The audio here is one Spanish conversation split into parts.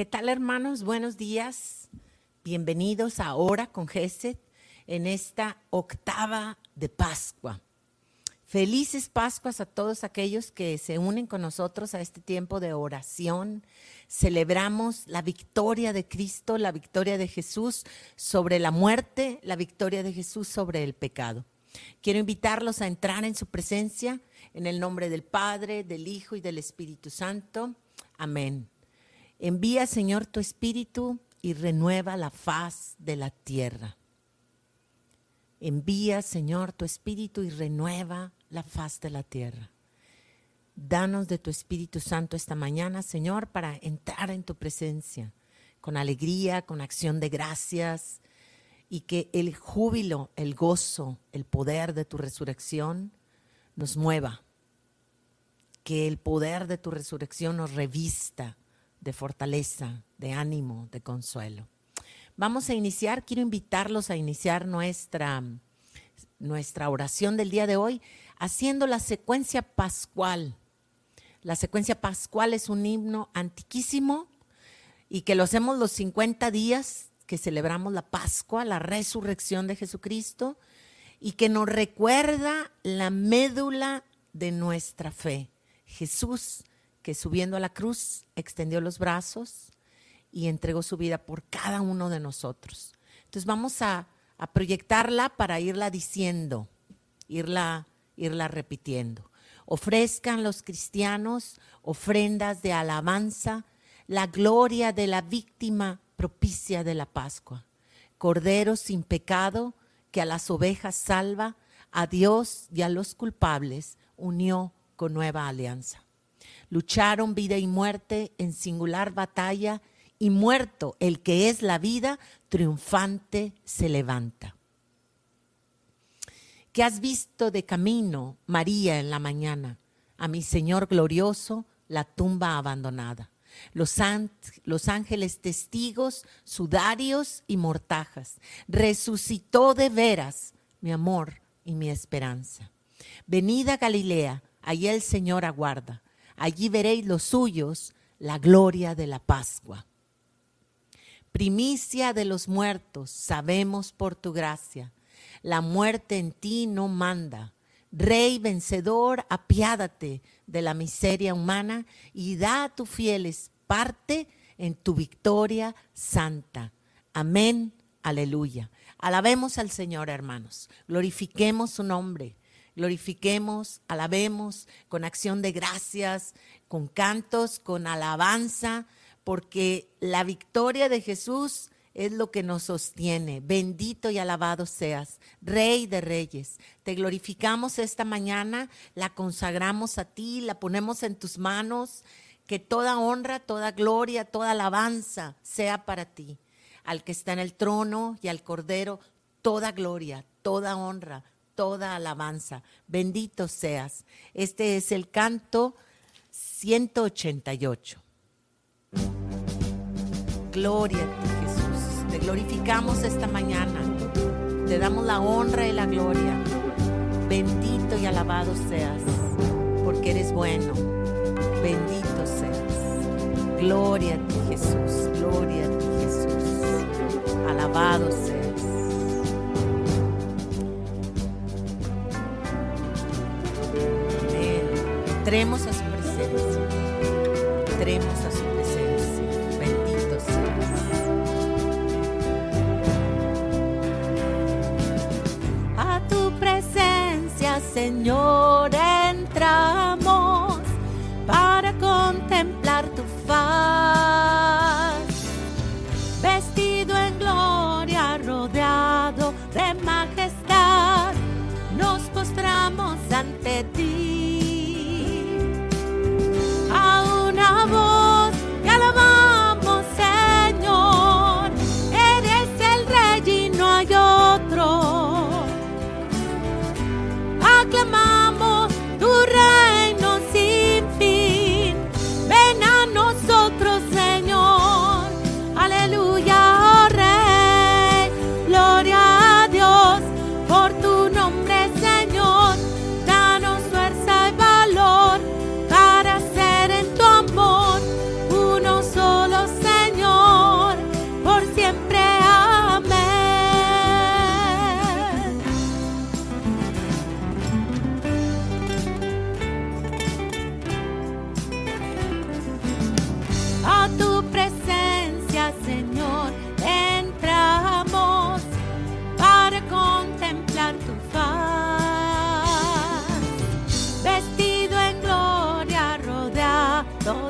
¿Qué tal hermanos? Buenos días. Bienvenidos ahora con Gesed en esta octava de Pascua. Felices Pascuas a todos aquellos que se unen con nosotros a este tiempo de oración. Celebramos la victoria de Cristo, la victoria de Jesús sobre la muerte, la victoria de Jesús sobre el pecado. Quiero invitarlos a entrar en su presencia en el nombre del Padre, del Hijo y del Espíritu Santo. Amén. Envía, Señor, tu Espíritu y renueva la faz de la tierra. Envía, Señor, tu Espíritu y renueva la faz de la tierra. Danos de tu Espíritu Santo esta mañana, Señor, para entrar en tu presencia con alegría, con acción de gracias, y que el júbilo, el gozo, el poder de tu resurrección nos mueva. Que el poder de tu resurrección nos revista de fortaleza, de ánimo, de consuelo. Vamos a iniciar, quiero invitarlos a iniciar nuestra, nuestra oración del día de hoy haciendo la secuencia pascual. La secuencia pascual es un himno antiquísimo y que lo hacemos los 50 días que celebramos la Pascua, la resurrección de Jesucristo y que nos recuerda la médula de nuestra fe. Jesús subiendo a la cruz extendió los brazos y entregó su vida por cada uno de nosotros. Entonces vamos a, proyectarla para irla diciendo, irla, irla repitiendo. Ofrezcan los cristianos ofrendas de alabanza, la gloria de la víctima propicia de la Pascua. Cordero sin pecado que a las ovejas salva, a Dios y a los culpables unió con nueva alianza. Lucharon vida y muerte en singular batalla y muerto el que es la vida, triunfante se levanta. ¿Qué has visto de camino, María, en la mañana? A mi Señor glorioso, la tumba abandonada. Los, ángeles testigos, sudarios y mortajas. Resucitó de veras mi amor y mi esperanza. Venida Galilea, allí el Señor aguarda. Allí veréis los suyos, la gloria de la Pascua. Primicia de los muertos, sabemos por tu gracia, la muerte en ti no manda. Rey vencedor, apiádate de la miseria humana y da a tus fieles parte en tu victoria santa. Amén, aleluya. Alabemos al Señor, hermanos. Glorifiquemos su nombre glorifiquemos, alabemos con acción de gracias, con cantos, con alabanza, porque la victoria de Jesús es lo que nos sostiene. Bendito y alabado seas, Rey de Reyes. Te glorificamos esta mañana, la consagramos a ti, la ponemos en tus manos. Que toda honra, toda gloria, toda alabanza sea para ti. Al que está en el trono y al Cordero, toda gloria, toda honra, toda alabanza. Bendito seas. Este es el canto 188. Gloria a ti, Jesús. Te glorificamos esta mañana. Te damos la honra y la gloria. Bendito y alabado seas, porque eres bueno. Bendito seas. Gloria a ti, Jesús. Gloria a ti, Jesús. Alabado seas. Entremos a su presencia. Entremos a su presencia. Bendito seas. A tu presencia, Señor,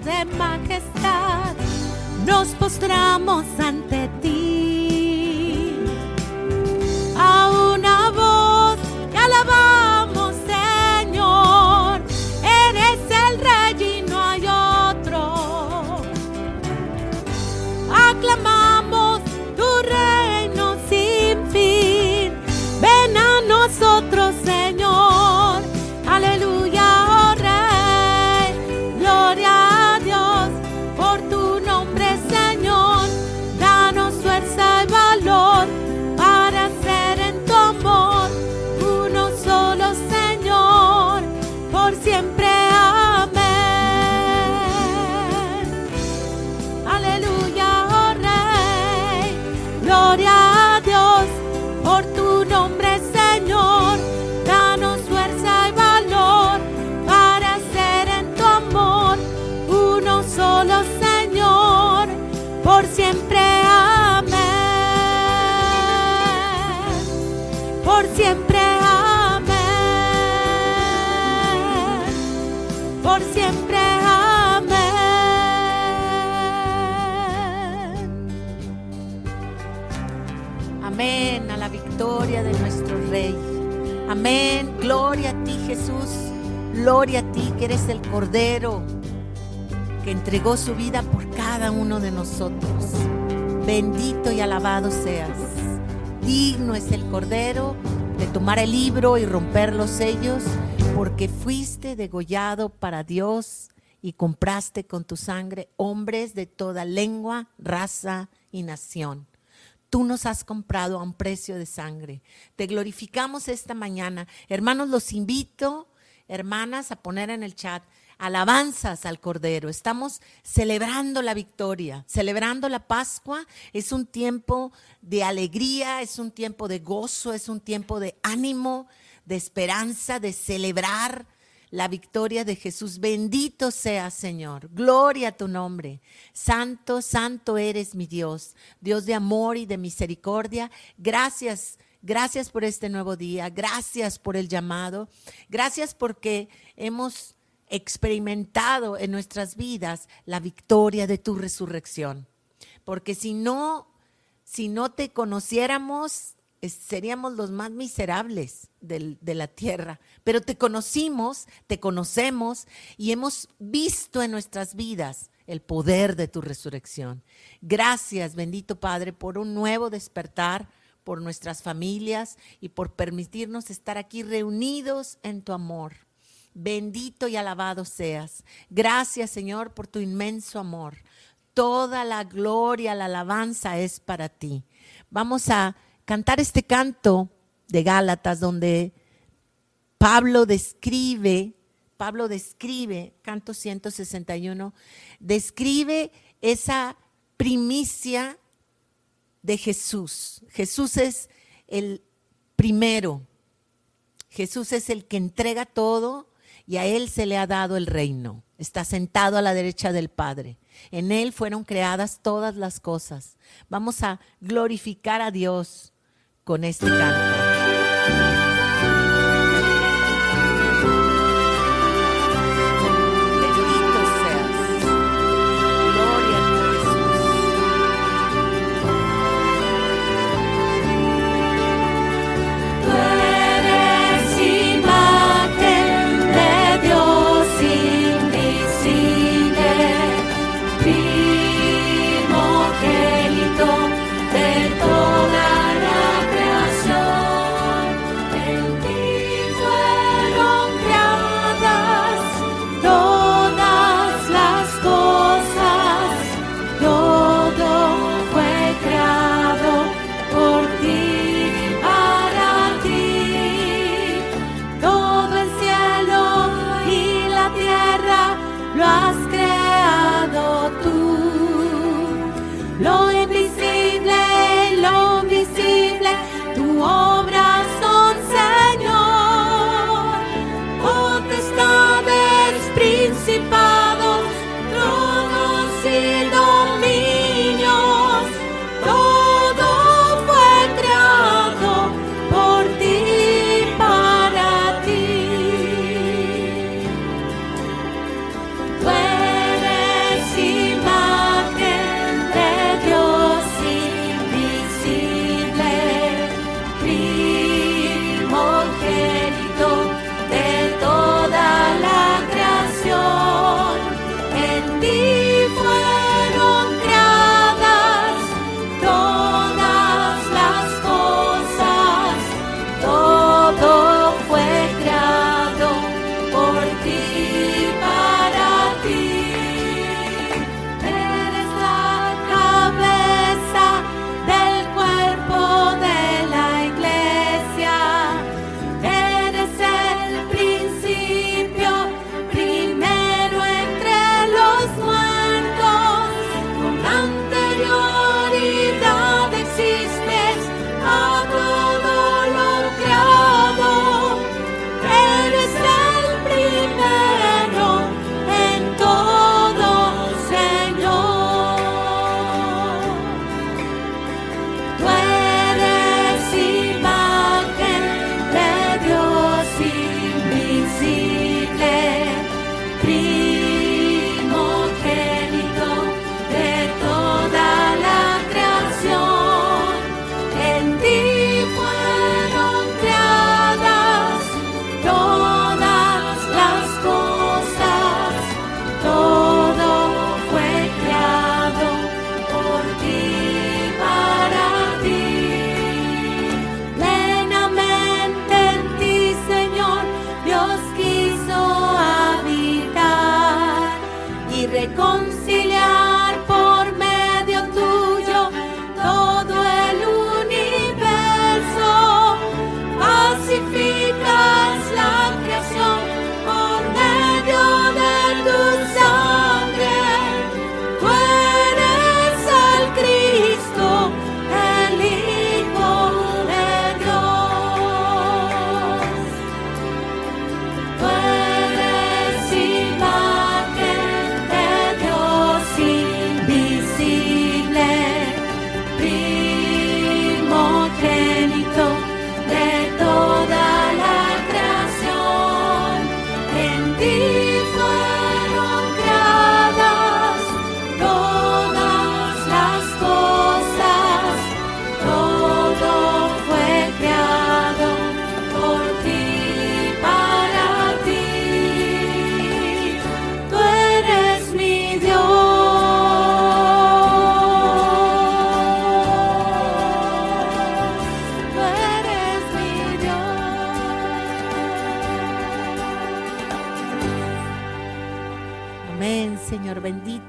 de majestad, nos postramos ante Amén. Gloria a ti, Jesús. Gloria a ti, que eres el Cordero que entregó su vida por cada uno de nosotros. Bendito y alabado seas. Digno es el Cordero de tomar el libro y romper los sellos, porque fuiste degollado para Dios y compraste con tu sangre hombres de toda lengua, raza y nación. Tú nos has comprado a un precio de sangre. Te glorificamos esta mañana. Hermanos, los invito, hermanas, a poner en el chat alabanzas al Cordero. Estamos celebrando la victoria, celebrando la Pascua. Es un tiempo de alegría, es un tiempo de gozo, es un tiempo de ánimo, de esperanza, de celebrar la victoria de Jesús. Bendito sea, Señor. Gloria a tu nombre. Santo, santo eres mi Dios, Dios de amor y de misericordia. Gracias. Gracias por este nuevo día, gracias por el llamado, gracias porque hemos experimentado en nuestras vidas la victoria de tu resurrección. Porque si no, si no te conociéramos, seríamos los más miserables del- de la tierra. Pero te conocimos, te conocemos y hemos visto en nuestras vidas el poder de tu resurrección. Gracias, bendito Padre, por un nuevo despertar, por nuestras familias y por permitirnos estar aquí reunidos en tu amor. Bendito y alabado seas. Gracias, Señor, por tu inmenso amor. Toda la gloria, la alabanza es para ti. Vamos a cantar este canto de Gálatas donde Pablo describe, Pablo describe, canto 161, describe esa primicia de Jesús. Jesús es el primero. Jesús es el que entrega todo y a Él se le ha dado el reino. Está sentado a la derecha del Padre. En Él fueron creadas todas las cosas. Vamos a glorificar a Dios con este canto.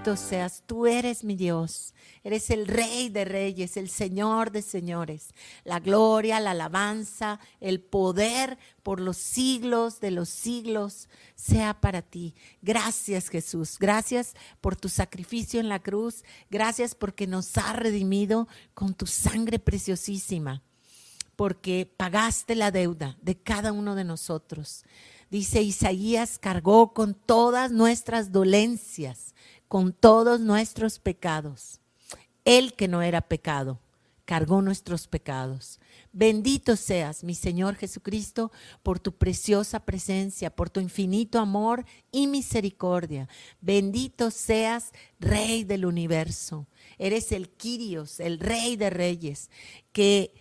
Seas. Tú eres mi Dios. Eres el Rey de Reyes, el Señor de Señores. La gloria, la alabanza, el poder por los siglos de los siglos sea para ti. Gracias, Jesús. Gracias por tu sacrificio en la cruz. Gracias porque nos has redimido con tu sangre preciosísima porque pagaste la deuda de cada uno de nosotros. Dice Isaías, cargó con todas nuestras dolencias, con todos nuestros pecados. Él que no era pecado, cargó nuestros pecados. Bendito seas, mi Señor Jesucristo, por tu preciosa presencia, por tu infinito amor y misericordia. Bendito seas, Rey del universo. Eres el Quirios, el Rey de Reyes, que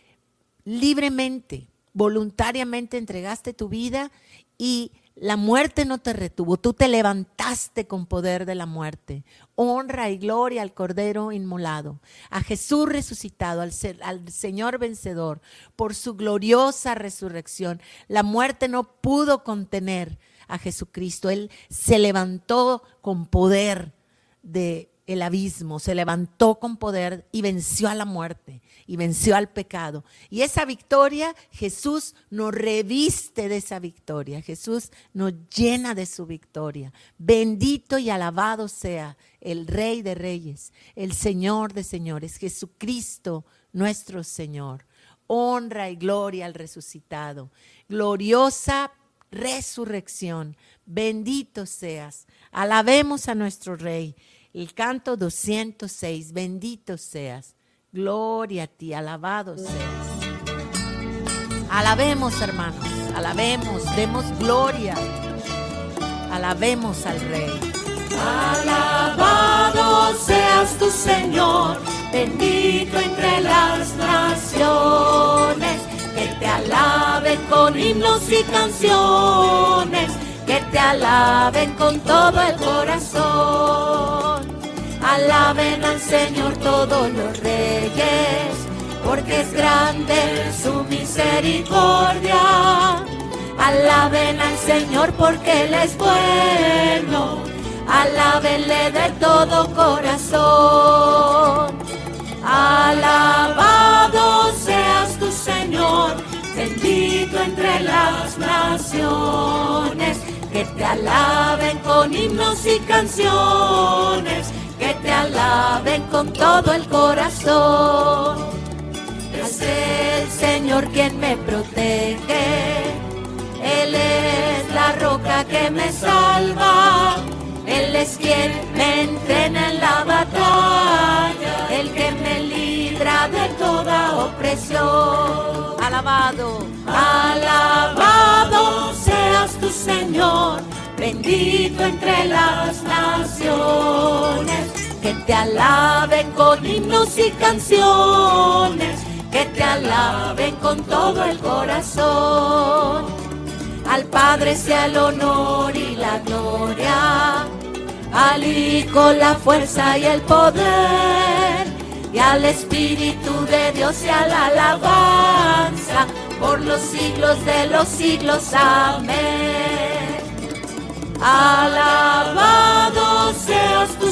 libremente, voluntariamente entregaste tu vida y la muerte no te retuvo, tú te levantaste con poder de la muerte. Honra y gloria al Cordero inmolado, a Jesús resucitado, al, se- al Señor vencedor, por su gloriosa resurrección. La muerte no pudo contener a Jesucristo, Él se levantó con poder de el abismo, se levantó con poder y venció a la muerte y venció al pecado. Y esa victoria, Jesús nos reviste de esa victoria. Jesús nos llena de su victoria. Bendito y alabado sea el Rey de Reyes, el Señor de Señores, Jesucristo nuestro Señor. Honra y gloria al resucitado. Gloriosa resurrección. Bendito seas. Alabemos a nuestro Rey. El canto 206. Bendito seas. Gloria a ti. Alabado seas. Alabemos, hermanos. Alabemos. Demos gloria. Alabemos al Rey. Alabado seas tu Señor, bendito entre las naciones, que te alaben con himnos y canciones, que te alaben con todo el corazón. Alaben al Señor todos los reyes, porque es grande su misericordia. Alaben al Señor porque Él es bueno. Alábenle de todo corazón. Alabado seas tu Señor, bendito entre las naciones. Que te alaben con himnos y canciones, que te alaben con todo el corazón. Es el Señor quien me protege. Él es la roca que me salva. Él es quien me entrena en la batalla. El que me libra de toda opresión. Alabado. Alabado seas tu Señor, bendito entre las naciones, que te alaben con himnos y canciones, que te alaben con todo el corazón. Al Padre sea el honor y la gloria, al Hijo la fuerza y el poder, y al Espíritu de Dios sea la alabanza por los siglos de los siglos. Amén. Alabado seas tu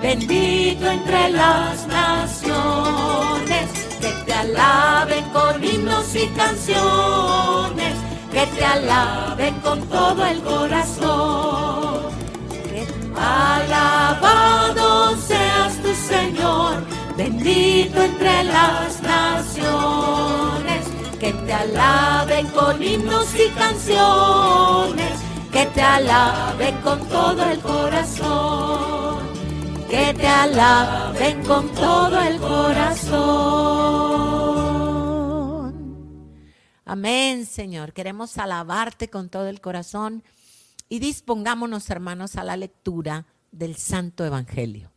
bendito entre las naciones, que te alaben con himnos y canciones, que te alaben con todo el corazón. Alabado seas tu Señor, bendito entre las naciones, que te alaben con himnos y canciones, que te alaben con todo el corazón que te alaben con todo el corazón. Amén, Señor. Queremos alabarte con todo el corazón y dispongámonos, hermanos, a la lectura del Santo Evangelio.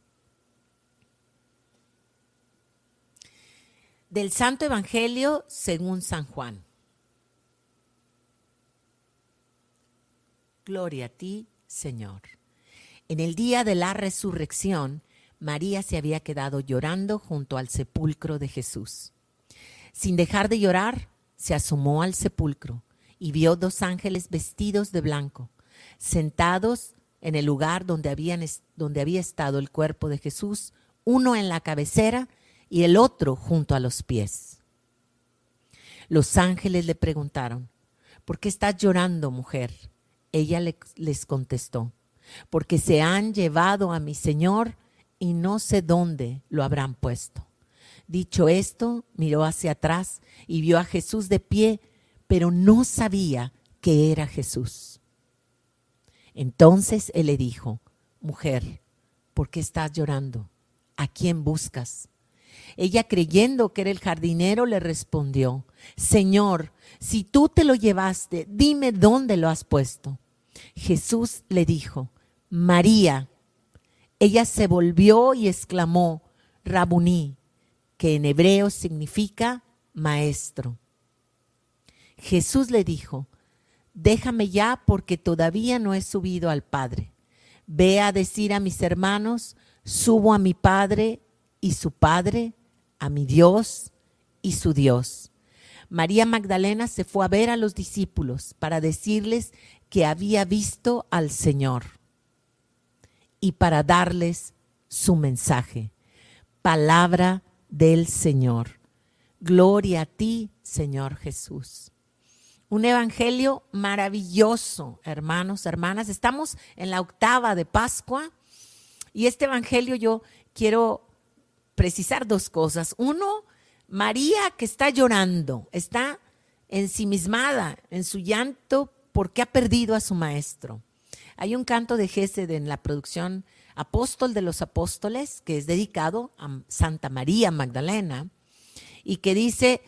Del Santo Evangelio según San Juan. Gloria a ti, Señor. En el día de la resurrección, María se había quedado llorando junto al sepulcro de Jesús. Sin dejar de llorar, se asomó al sepulcro y vio dos ángeles vestidos de blanco, sentados en el lugar donde, habían, donde había estado el cuerpo de Jesús, uno en la cabecera y el otro junto a los pies. Los ángeles le preguntaron, ¿por qué estás llorando, mujer? Ella les contestó, porque se han llevado a mi Señor y no sé dónde lo habrán puesto. Dicho esto, miró hacia atrás y vio a Jesús de pie, pero no sabía que era Jesús. Entonces él le dijo, mujer, ¿por qué estás llorando? ¿A quién buscas? Ella creyendo que era el jardinero le respondió, Señor, si tú te lo llevaste, dime dónde lo has puesto. Jesús le dijo, María. Ella se volvió y exclamó, Rabuní, que en hebreo significa maestro. Jesús le dijo, déjame ya porque todavía no he subido al Padre. Ve a decir a mis hermanos, subo a mi Padre y su Padre, a mi Dios y su Dios. María Magdalena se fue a ver a los discípulos para decirles que había visto al Señor y para darles su mensaje. Palabra del Señor. Gloria a ti, Señor Jesús. Un evangelio maravilloso, hermanos, hermanas. Estamos en la octava de Pascua y este evangelio yo quiero precisar dos cosas. Uno, María que está llorando, está ensimismada en su llanto porque ha perdido a su maestro. Hay un canto de Gesed en la producción Apóstol de los Apóstoles, que es dedicado a Santa María Magdalena, y que dice,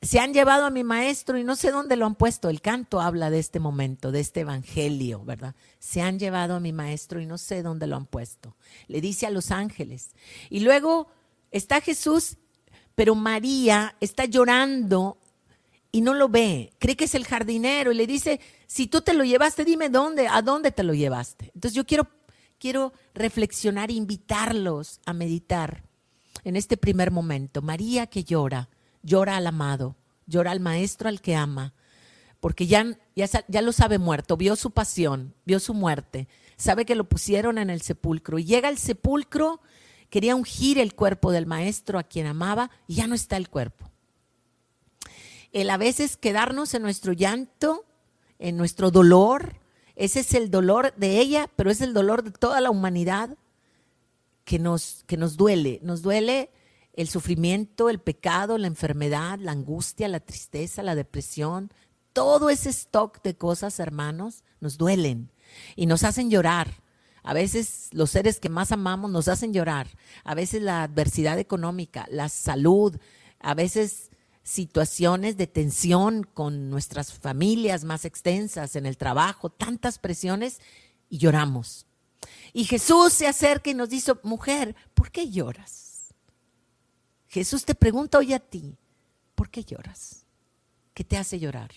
se han llevado a mi maestro y no sé dónde lo han puesto. El canto habla de este momento, de este evangelio, ¿verdad? Se han llevado a mi maestro y no sé dónde lo han puesto. Le dice a los ángeles. Y luego está Jesús, pero María está llorando y no lo ve. Cree que es el jardinero y le dice, si tú te lo llevaste, dime dónde, a dónde te lo llevaste. Entonces yo quiero, quiero reflexionar, invitarlos a meditar en este primer momento. María que llora, llora al amado, llora al maestro al que ama, porque ya, ya, ya lo sabe muerto, vio su pasión, vio su muerte, sabe que lo pusieron en el sepulcro y llega al sepulcro, quería ungir el cuerpo del maestro a quien amaba y ya no está el cuerpo. El a veces quedarnos en nuestro llanto en nuestro dolor. Ese es el dolor de ella, pero es el dolor de toda la humanidad que nos, que nos duele. Nos duele el sufrimiento, el pecado, la enfermedad, la angustia, la tristeza, la depresión. Todo ese stock de cosas, hermanos, nos duelen y nos hacen llorar. A veces los seres que más amamos nos hacen llorar. A veces la adversidad económica, la salud, a veces situaciones de tensión con nuestras familias más extensas, en el trabajo, tantas presiones, y lloramos. Y Jesús se acerca y nos dice, mujer, ¿por qué lloras? Jesús te pregunta hoy a ti, ¿por qué lloras? ¿Qué te hace llorar?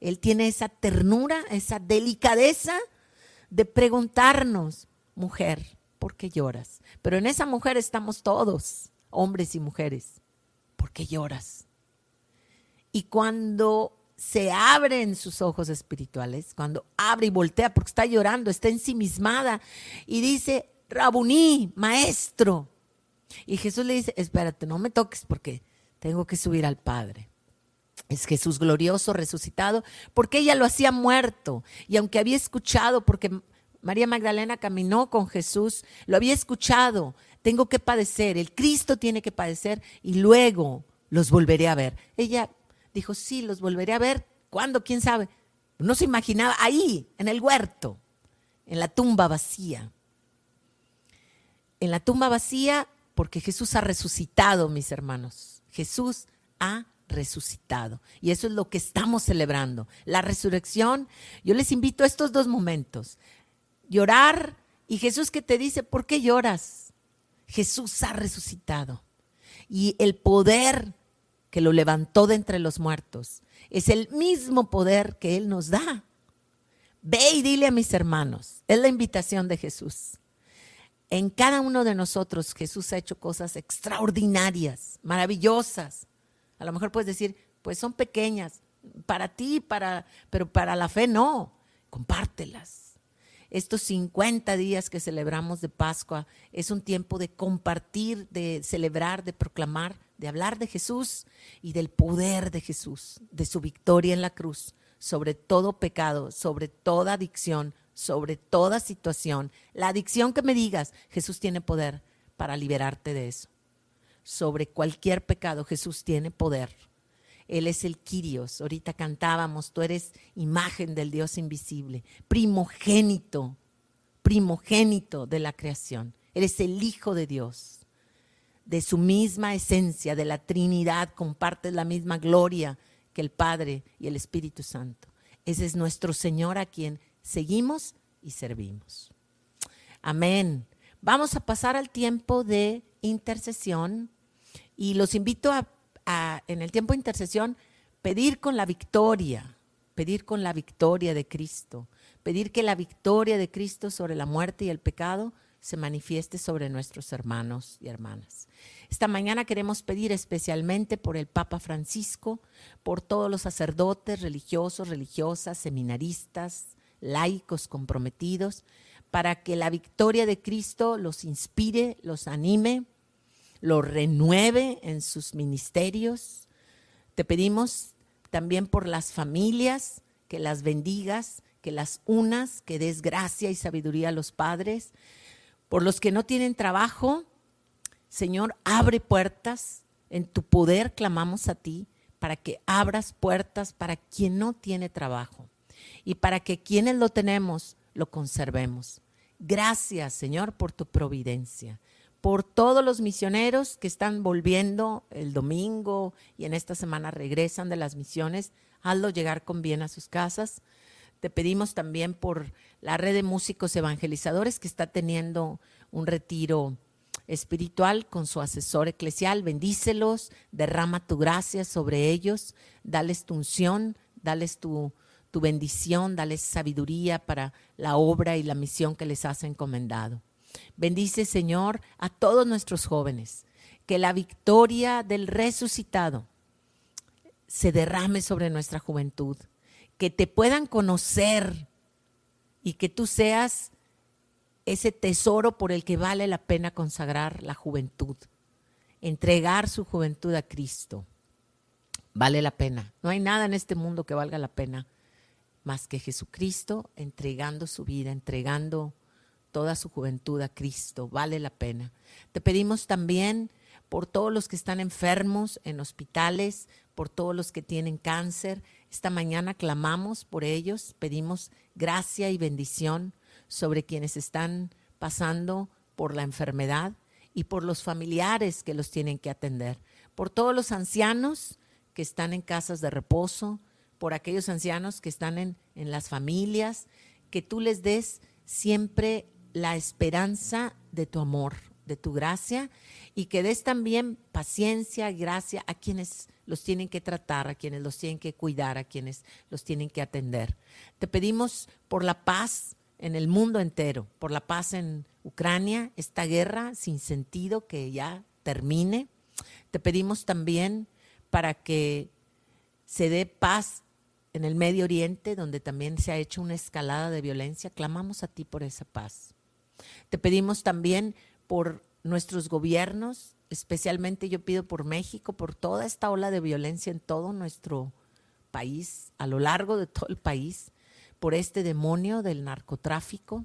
Él tiene esa ternura, esa delicadeza de preguntarnos, mujer, ¿por qué lloras? Pero en esa mujer estamos todos, hombres y mujeres. ¿por qué lloras? Y cuando se abren sus ojos espirituales, cuando abre y voltea porque está llorando, está ensimismada y dice, Rabuní, maestro. Y Jesús le dice, espérate, no me toques porque tengo que subir al Padre. Es Jesús glorioso, resucitado, porque ella lo hacía muerto. Y aunque había escuchado, porque María Magdalena caminó con Jesús, lo había escuchado, tengo que padecer, el Cristo tiene que padecer y luego los volveré a ver. Ella dijo, sí, los volveré a ver. ¿Cuándo? ¿Quién sabe? No se imaginaba ahí, en el huerto, en la tumba vacía. En la tumba vacía porque Jesús ha resucitado, mis hermanos. Jesús ha resucitado. Y eso es lo que estamos celebrando. La resurrección. Yo les invito a estos dos momentos. Llorar y Jesús que te dice, ¿por qué lloras? Jesús ha resucitado. Y el poder que lo levantó de entre los muertos es el mismo poder que Él nos da. Ve y dile a mis hermanos. Es la invitación de Jesús. En cada uno de nosotros Jesús ha hecho cosas extraordinarias, maravillosas. A lo mejor puedes decir, pues son pequeñas, para ti, para, pero para la fe no. Compártelas. Estos 50 días que celebramos de Pascua es un tiempo de compartir, de celebrar, de proclamar, de hablar de Jesús y del poder de Jesús, de su victoria en la cruz sobre todo pecado, sobre toda adicción, sobre toda situación, la adicción que me digas, Jesús tiene poder para liberarte de eso. Sobre cualquier pecado, Jesús tiene poder. Él es el Quirios. Ahorita cantábamos, tú eres imagen del Dios invisible, primogénito, primogénito de la creación. Eres el Hijo de Dios. De su misma esencia, de la Trinidad, compartes la misma gloria que el Padre y el Espíritu Santo. Ese es nuestro Señor a quien seguimos y servimos. Amén. Vamos a pasar al tiempo de intercesión y los invito a, en el tiempo de intercesión pedir con la victoria, pedir con la victoria de Cristo, pedir que la victoria de Cristo sobre la muerte y el pecado se manifieste sobre nuestros hermanos y hermanas. Esta mañana queremos pedir especialmente por el Papa Francisco, por todos los sacerdotes, religiosos, religiosas, seminaristas, laicos comprometidos, para que la victoria de Cristo los inspire, los anime, los renueve en sus ministerios. Te pedimos también por las familias, que las bendigas, que las unas, que des gracia y sabiduría a los padres. Por los que no tienen trabajo, Señor, abre puertas. En tu poder clamamos a ti para que abras puertas para quien no tiene trabajo y para que quienes lo tenemos lo conservemos. Gracias, Señor, por tu providencia, por todos los misioneros que están volviendo el domingo y en esta semana regresan de las misiones. Hazlo llegar con bien a sus casas. Te pedimos también por la red de músicos evangelizadores que está teniendo un retiro espiritual con su asesor eclesial. Bendícelos, derrama tu gracia sobre ellos, dales tu unción, dales tu, tu bendición, dales sabiduría para la obra y la misión que les has encomendado. Bendice, Señor, a todos nuestros jóvenes, que la victoria del resucitado se derrame sobre nuestra juventud, que te puedan conocer y que tú seas ese tesoro por el que vale la pena consagrar la juventud, entregar su juventud a Cristo. Vale la pena. No hay nada en este mundo que valga la pena más que Jesucristo entregando su vida, entregando toda su juventud a Cristo. Vale la pena. Te pedimos también por todos los que están enfermos en hospitales, por todos los que tienen cáncer. Esta mañana clamamos por ellos, pedimos gracia y bendición sobre quienes están pasando por la enfermedad y por los familiares que los tienen que atender, por todos los ancianos que están en casas de reposo, por aquellos ancianos que están en, en las familias, que tú les des siempre la esperanza de tu amor, de tu gracia, y que des también paciencia, gracia a quienes los tienen que tratar, a quienes los tienen que cuidar, a quienes los tienen que atender. Te pedimos por la paz en el mundo entero, por la paz en Ucrania, esta guerra sin sentido que ya termine. Te pedimos también para que se dé paz en el Medio Oriente, donde también se ha hecho una escalada de violencia, clamamos a ti por esa paz. Te pedimos también por nuestros gobiernos, especialmente yo pido por México, por toda esta ola de violencia en todo nuestro país, a lo largo de todo el país, por este demonio del narcotráfico,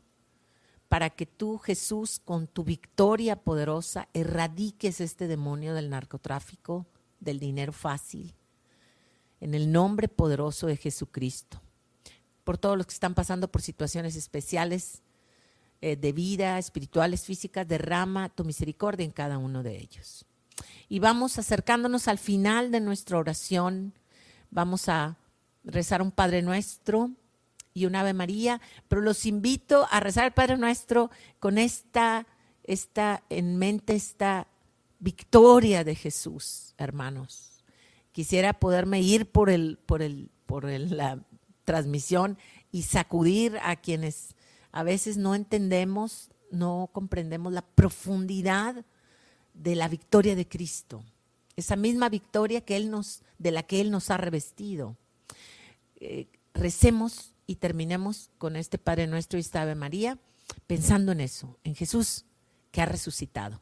para que tú, Jesús, con tu victoria poderosa, erradiques este demonio del narcotráfico, del dinero fácil, en el nombre poderoso de Jesucristo. Por todos los que están pasando por situaciones especiales eh, de vida, espirituales, físicas, derrama tu misericordia en cada uno de ellos. Y vamos acercándonos al final de nuestra oración. Vamos a rezar un Padre Nuestro y un Ave María, pero los invito a rezar el Padre Nuestro con esta, esta en mente, esta victoria de Jesús, hermanos. Quisiera poderme ir por, el, por, el, por la transmisión y sacudir a quienes a veces no entendemos, no comprendemos la profundidad de la victoria de Cristo. Esa misma victoria que él nos, de la que Él nos ha revestido. Eh, recemos y terminemos con este Padre Nuestro y esta Ave María pensando en eso, en Jesús que ha resucitado.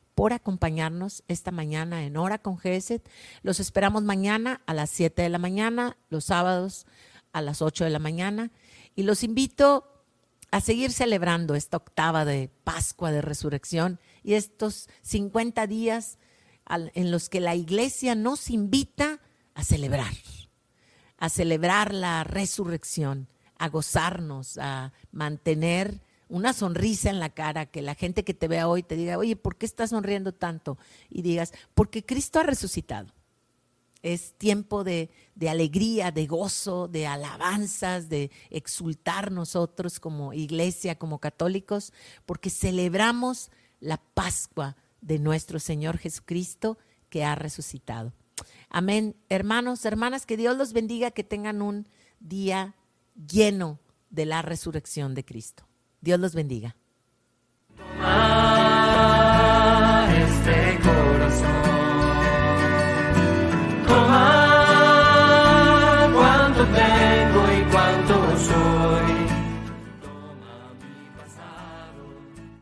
por acompañarnos esta mañana en Hora con Geset. Los esperamos mañana a las 7 de la mañana, los sábados a las 8 de la mañana. Y los invito a seguir celebrando esta octava de Pascua de Resurrección y estos 50 días en los que la iglesia nos invita a celebrar, a celebrar la resurrección, a gozarnos, a mantener una sonrisa en la cara, que la gente que te vea hoy te diga, oye, ¿por qué estás sonriendo tanto? Y digas, porque Cristo ha resucitado. Es tiempo de, de, alegría, de gozo, de alabanzas, de exultar nosotros como iglesia, como católicos, porque celebramos la Pascua de nuestro Señor Jesucristo que ha resucitado. Amén. Hermanos, hermanas, que Dios los bendiga, que tengan un día lleno de la resurrección de Cristo. Dios los bendiga.